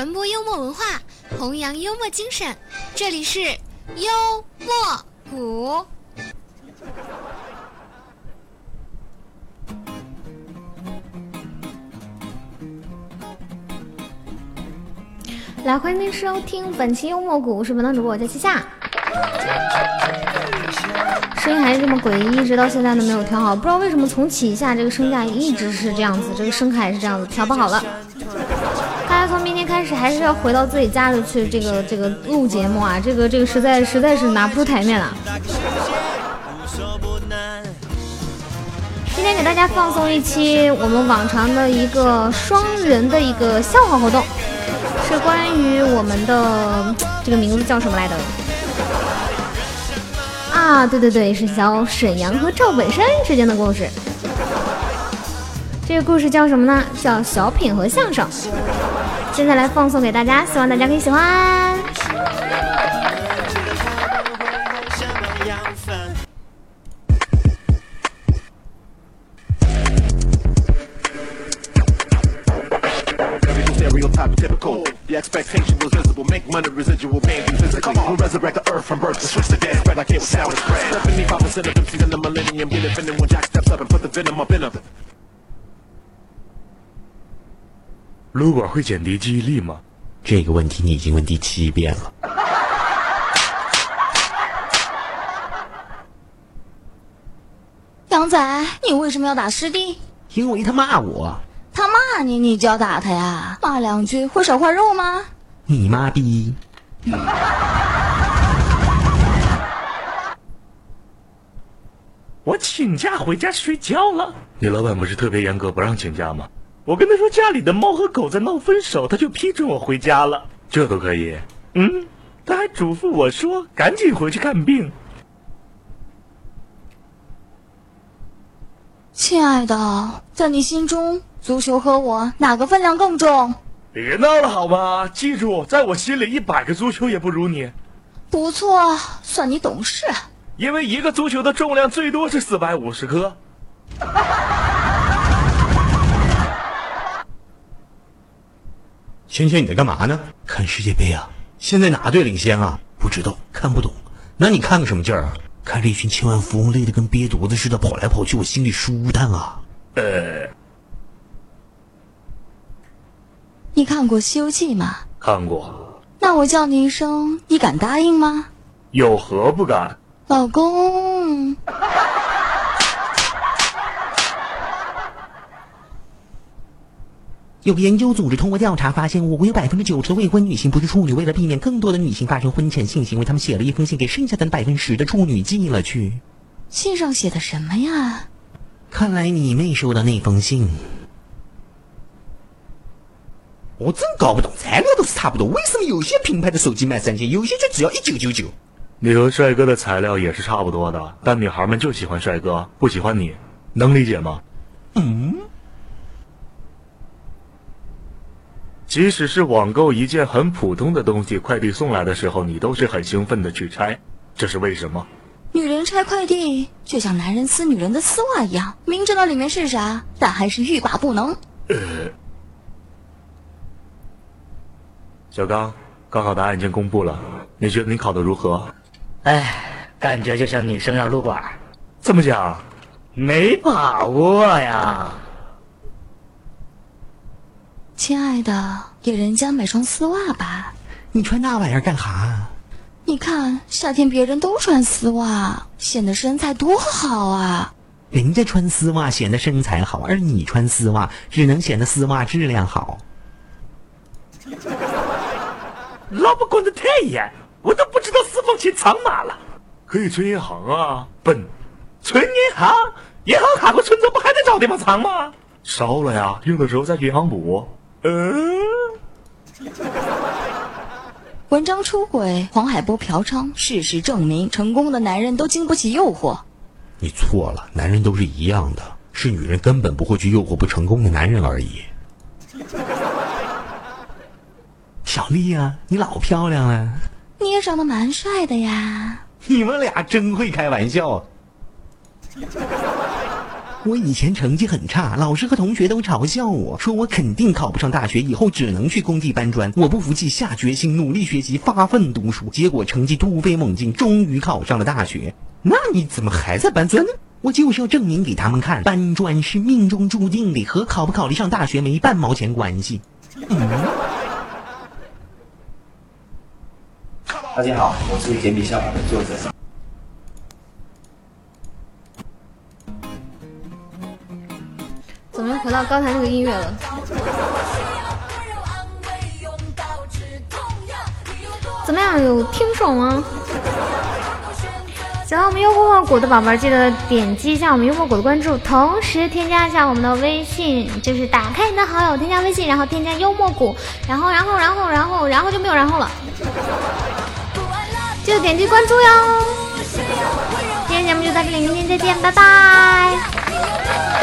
传播幽默文化，弘扬幽默精神。这里是幽默谷。来，欢迎您收听本期幽默谷，我是本档主播，我叫七夏。声音还是这么诡异，一直到现在都没有调好，不知道为什么从起下这个声价一直是这样子，这个声卡也是这样子，调不好了。大家从明天开始还是要回到自己家里去，这个这个录节目啊，这个这个实在实在是拿不出台面了。今天给大家放送一期我们往常的一个双人的一个笑话活动。是关于我们的这个名字叫什么来的？啊，对对对，是小沈阳和赵本山之间的故事。这个故事叫什么呢？叫小品和相声。现在来放送给大家，希望大家可以喜欢。撸管会减低记忆力吗？这个问题你已经问第七遍了。杨仔，你为什么要打师弟？因为他骂我。他骂你，你就要打他呀？骂两句会少块肉吗？你妈逼！我请假回家睡觉了。你老板不是特别严格，不让请假吗？我跟他说家里的猫和狗在闹分手，他就批准我回家了。这都可以？嗯，他还嘱咐我说赶紧回去看病。亲爱的，在你心中，足球和我哪个分量更重？别闹了好吗？记住，在我心里，一百个足球也不如你。不错，算你懂事。因为一个足球的重量最多是四百五十克。芊芊，你在干嘛呢？看世界杯啊！现在哪队领先啊？不知道，看不懂。那你看个什么劲儿啊？看着一群千万富翁累得跟憋犊子似的跑来跑去，我心里舒坦啊。呃，你看过《西游记》吗？看过。那我叫你一声，你敢答应吗？有何不敢？老公。有研究组织通过调查发现，我国有百分之九十的未婚女性不是处女。为了避免更多的女性发生婚前性行为，他们写了一封信给剩下的百分之十的处女寄了去。信上写的什么呀？看来你没收到那封信。我真搞不懂，材料都是差不多，为什么有些品牌的手机卖三千，有些却只要一九九九？你和帅哥的材料也是差不多的，但女孩们就喜欢帅哥，不喜欢你，能理解吗？嗯。即使是网购一件很普通的东西，快递送来的时候，你都是很兴奋的去拆，这是为什么？女人拆快递就像男人撕女人的丝袜一样，明知道里面是啥，但还是欲罢不能。呃，小刚，高考答案已经公布了，你觉得你考的如何？哎，感觉就像女生要撸管，怎么讲？没把握呀。亲爱的，给人家买双丝袜吧。你穿那玩意儿干哈？你看夏天别人都穿丝袜，显得身材多好啊。人家穿丝袜显得身材好，而你穿丝袜只能显得丝袜质量好。老婆管的太严，我都不知道私房钱藏哪了。可以存银行啊，笨！存银行，银行卡和存折，不还得找地方藏吗？烧了呀，用的时候在银行补。嗯，文章出轨，黄海波嫖娼，事实证明，成功的男人都经不起诱惑。你错了，男人都是一样的，是女人根本不会去诱惑不成功的男人而已。小丽啊，你老漂亮了，你也长得蛮帅的呀。你们俩真会开玩笑。我以前成绩很差，老师和同学都嘲笑我说我肯定考不上大学，以后只能去工地搬砖。我不服气，下决心努力学习，发奋读书，结果成绩突飞猛进，终于考上了大学。那你怎么还在搬砖呢？我就是要证明给他们看，搬砖是命中注定的，和考不考得上大学没半毛钱关系。大家好，我是简笔笑的作者。怎么又回到刚才那个音乐了？怎么样，有听爽吗？喜欢我们幽默果的宝贝，记得点击一下我们幽默果的关注，同时添加一下我们的微信，就是打开你的好友，添加微信，然后添加幽默果，然后，然后，然后，然后，然后就没有然后了。记得点击关注哟！今天节目就到这里，明天再见，拜拜。